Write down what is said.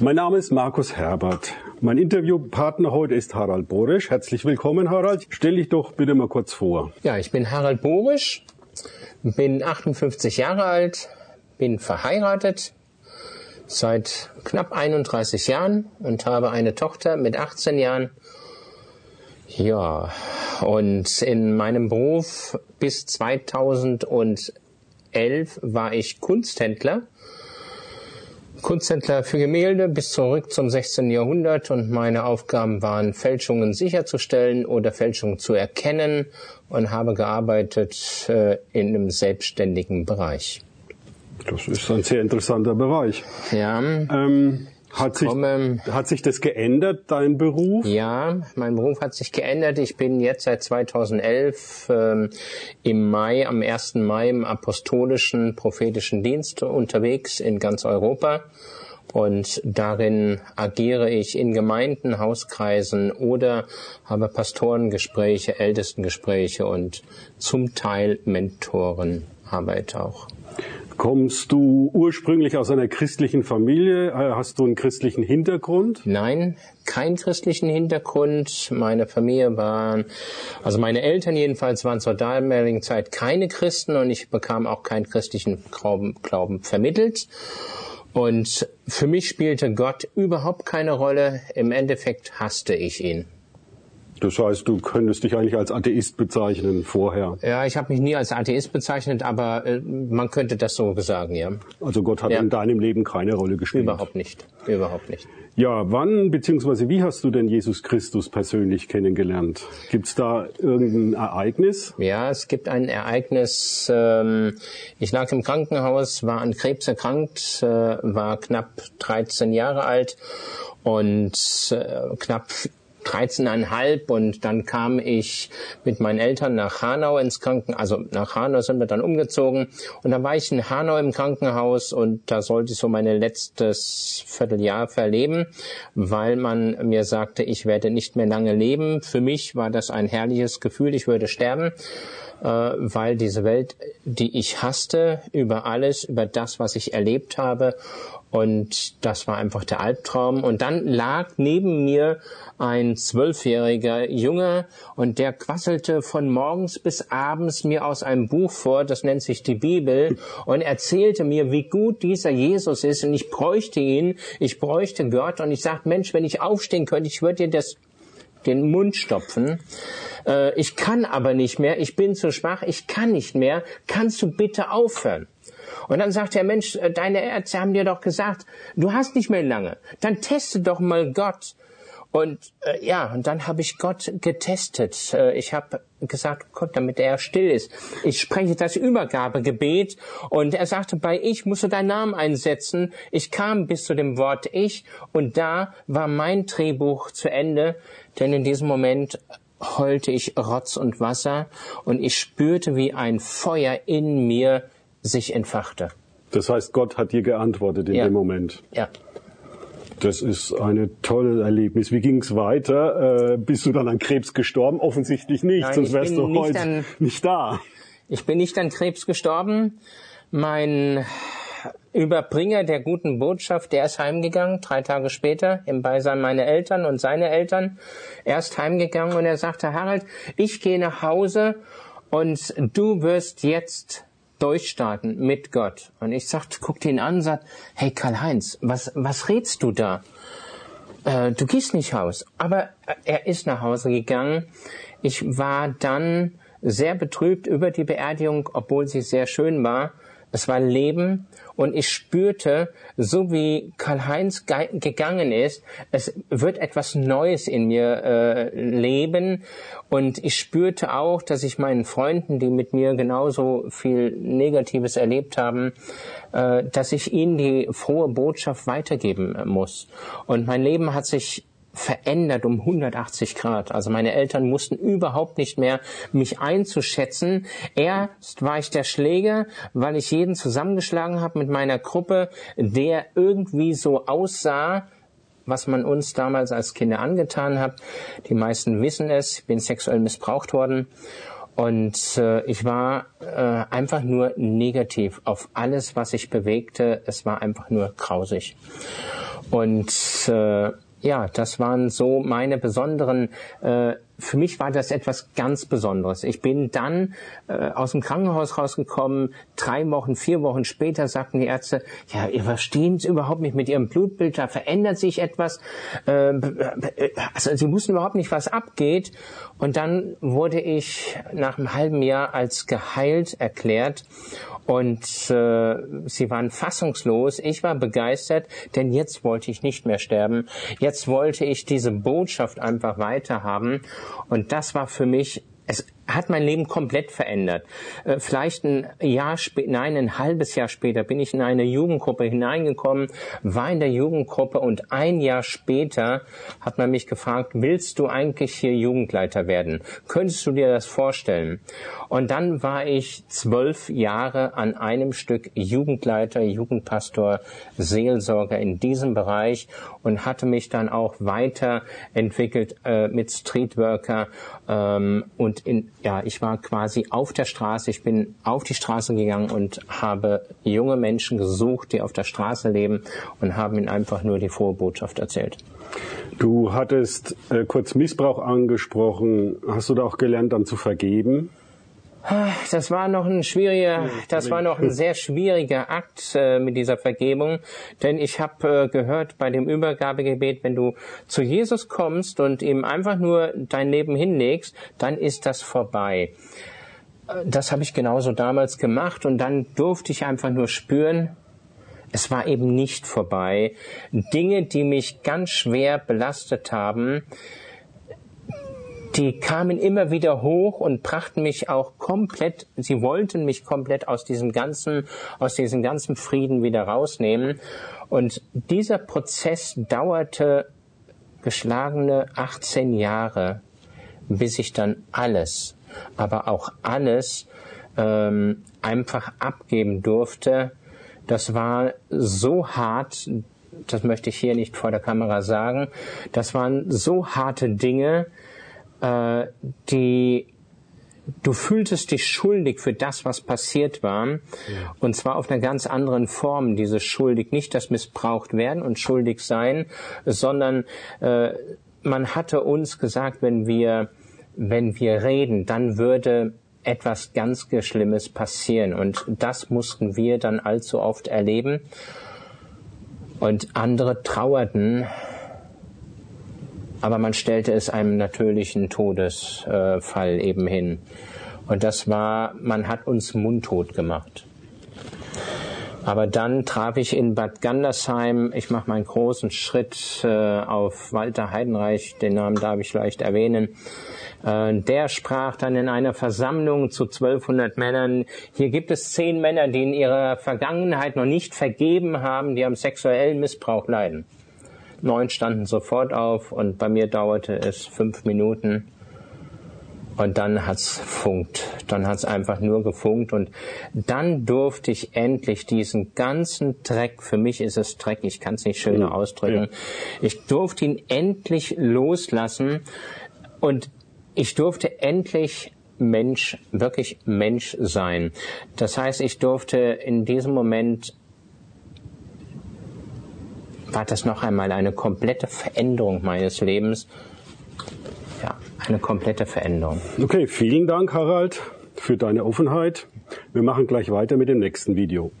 Mein Name ist Markus Herbert. Mein Interviewpartner heute ist Harald Borisch. Herzlich willkommen, Harald. Stell dich doch bitte mal kurz vor. Ja, ich bin Harald Borisch, bin 58 Jahre alt, bin verheiratet seit knapp 31 Jahren und habe eine Tochter mit 18 Jahren. Ja, und in meinem Beruf bis 2011 war ich Kunsthändler Kunsthändler für Gemälde bis zurück zum 16. Jahrhundert und meine Aufgaben waren, Fälschungen sicherzustellen oder Fälschungen zu erkennen und habe gearbeitet äh, in einem selbstständigen Bereich. Das ist ein sehr interessanter Bereich. Ja. Ähm, hat sich, komme, hat sich das geändert, dein Beruf? Ja, mein Beruf hat sich geändert. Ich bin jetzt seit 2011 ähm, im Mai, am 1. Mai im apostolischen prophetischen Dienst unterwegs in ganz Europa. Und darin agiere ich in Gemeinden, Hauskreisen oder habe Pastorengespräche, Ältestengespräche und zum Teil Mentorenarbeit auch. Kommst du ursprünglich aus einer christlichen Familie? Hast du einen christlichen Hintergrund? Nein, keinen christlichen Hintergrund. Meine Familie waren, also meine Eltern jedenfalls waren zur damaligen Zeit keine Christen und ich bekam auch keinen christlichen Glauben, Glauben vermittelt. Und für mich spielte Gott überhaupt keine Rolle. Im Endeffekt hasste ich ihn. Das heißt, du könntest dich eigentlich als Atheist bezeichnen vorher. Ja, ich habe mich nie als Atheist bezeichnet, aber äh, man könnte das so sagen, ja. Also Gott hat ja. in deinem Leben keine Rolle gespielt. Überhaupt nicht. Überhaupt nicht. Ja, wann bzw. wie hast du denn Jesus Christus persönlich kennengelernt? Gibt's da irgendein Ereignis? Ja, es gibt ein Ereignis. Ähm, ich lag im Krankenhaus, war an Krebs erkrankt, äh, war knapp 13 Jahre alt und äh, knapp 13,5 und dann kam ich mit meinen Eltern nach Hanau ins Krankenhaus, also nach Hanau sind wir dann umgezogen und dann war ich in Hanau im Krankenhaus und da sollte ich so mein letztes Vierteljahr verleben, weil man mir sagte, ich werde nicht mehr lange leben. Für mich war das ein herrliches Gefühl, ich würde sterben weil diese Welt, die ich hasste, über alles, über das, was ich erlebt habe und das war einfach der Albtraum. Und dann lag neben mir ein zwölfjähriger Junge und der quasselte von morgens bis abends mir aus einem Buch vor, das nennt sich die Bibel, und erzählte mir, wie gut dieser Jesus ist und ich bräuchte ihn, ich bräuchte Gott und ich sagte, Mensch, wenn ich aufstehen könnte, ich würde dir das den Mund stopfen. Äh, ich kann aber nicht mehr, ich bin zu schwach, ich kann nicht mehr. Kannst du bitte aufhören? Und dann sagt der Mensch, äh, deine Ärzte haben dir doch gesagt, du hast nicht mehr lange. Dann teste doch mal Gott. Und äh, ja, und dann habe ich Gott getestet. Äh, ich habe gesagt, Gott, damit er still ist. Ich spreche das Übergabegebet und er sagte, bei ich musst du deinen Namen einsetzen. Ich kam bis zu dem Wort ich und da war mein Drehbuch zu Ende, denn in diesem Moment heulte ich Rotz und Wasser und ich spürte, wie ein Feuer in mir sich entfachte. Das heißt, Gott hat dir geantwortet in ja. dem Moment. Ja. Das ist ein tolles Erlebnis. Wie ging es weiter? Äh, bist du dann an Krebs gestorben? Offensichtlich nicht, Nein, sonst wärst du heute an, nicht da. Ich bin nicht an Krebs gestorben. Mein Überbringer der guten Botschaft, der ist heimgegangen, drei Tage später, im Beisein meiner Eltern und seine Eltern. Er ist heimgegangen und er sagte, Harald, ich gehe nach Hause und du wirst jetzt durchstarten mit Gott. Und ich sagte, guckte ihn an und sagte, hey Karl-Heinz, was, was redst du da? Äh, du gehst nicht raus. Aber er ist nach Hause gegangen. Ich war dann sehr betrübt über die Beerdigung, obwohl sie sehr schön war. Es war Leben und ich spürte, so wie Karl-Heinz gegangen ist, es wird etwas Neues in mir äh, leben und ich spürte auch, dass ich meinen Freunden, die mit mir genauso viel Negatives erlebt haben, äh, dass ich ihnen die frohe Botschaft weitergeben muss. Und mein Leben hat sich verändert um 180 Grad. Also meine Eltern mussten überhaupt nicht mehr mich einzuschätzen. Erst war ich der Schläger, weil ich jeden zusammengeschlagen habe mit meiner Gruppe, der irgendwie so aussah, was man uns damals als Kinder angetan hat. Die meisten wissen es, ich bin sexuell missbraucht worden. Und äh, ich war äh, einfach nur negativ auf alles, was ich bewegte. Es war einfach nur grausig. Und äh, ja, das waren so meine besonderen äh, für mich war das etwas ganz Besonderes. Ich bin dann äh, aus dem Krankenhaus rausgekommen. Drei Wochen, vier Wochen später sagten die Ärzte, ja, ihr verstehen es überhaupt nicht mit ihrem Blutbild, da verändert sich etwas. Äh, also sie wussten überhaupt nicht, was abgeht. Und dann wurde ich nach einem halben Jahr als geheilt erklärt. Und äh, sie waren fassungslos. Ich war begeistert, denn jetzt wollte ich nicht mehr sterben. Jetzt wollte ich diese Botschaft einfach weiterhaben. Und das war für mich es hat mein Leben komplett verändert. Äh, vielleicht ein Jahr später, nein, ein halbes Jahr später bin ich in eine Jugendgruppe hineingekommen, war in der Jugendgruppe und ein Jahr später hat man mich gefragt, willst du eigentlich hier Jugendleiter werden? Könntest du dir das vorstellen? Und dann war ich zwölf Jahre an einem Stück Jugendleiter, Jugendpastor, Seelsorger in diesem Bereich und hatte mich dann auch weiterentwickelt äh, mit Streetworker ähm, und in ja, ich war quasi auf der Straße, ich bin auf die Straße gegangen und habe junge Menschen gesucht, die auf der Straße leben und haben ihnen einfach nur die frohe Botschaft erzählt. Du hattest äh, kurz Missbrauch angesprochen. Hast du da auch gelernt, dann zu vergeben? Das war noch ein schwieriger, das war noch ein sehr schwieriger Akt äh, mit dieser Vergebung, denn ich habe äh, gehört bei dem Übergabegebet, wenn du zu Jesus kommst und ihm einfach nur dein Leben hinlegst, dann ist das vorbei. Äh, das habe ich genauso damals gemacht und dann durfte ich einfach nur spüren, es war eben nicht vorbei. Dinge, die mich ganz schwer belastet haben, die kamen immer wieder hoch und brachten mich auch komplett, sie wollten mich komplett aus diesem ganzen, aus diesem ganzen Frieden wieder rausnehmen. Und dieser Prozess dauerte geschlagene 18 Jahre, bis ich dann alles, aber auch alles ähm, einfach abgeben durfte. Das war so hart, das möchte ich hier nicht vor der Kamera sagen. Das waren so harte Dinge, äh, die du fühltest dich schuldig für das, was passiert war. Ja. Und zwar auf einer ganz anderen Form, dieses schuldig, nicht das missbraucht werden und schuldig sein, sondern äh, man hatte uns gesagt, wenn wir, wenn wir reden, dann würde etwas ganz Schlimmes passieren. Und das mussten wir dann allzu oft erleben. Und andere trauerten aber man stellte es einem natürlichen Todesfall eben hin. Und das war, man hat uns mundtot gemacht. Aber dann traf ich in Bad Gandersheim, ich mache meinen großen Schritt äh, auf Walter Heidenreich, den Namen darf ich vielleicht erwähnen. Äh, der sprach dann in einer Versammlung zu 1200 Männern, hier gibt es zehn Männer, die in ihrer Vergangenheit noch nicht vergeben haben, die am sexuellen Missbrauch leiden. Neun standen sofort auf und bei mir dauerte es fünf Minuten. Und dann hat's funkt. Dann hat's einfach nur gefunkt. Und dann durfte ich endlich diesen ganzen Dreck, für mich ist es Dreck, ich kann es nicht schöner ausdrücken, ich durfte ihn endlich loslassen. Und ich durfte endlich Mensch, wirklich Mensch sein. Das heißt, ich durfte in diesem Moment war das noch einmal eine komplette Veränderung meines Lebens. Ja, eine komplette Veränderung. Okay, vielen Dank, Harald, für deine Offenheit. Wir machen gleich weiter mit dem nächsten Video.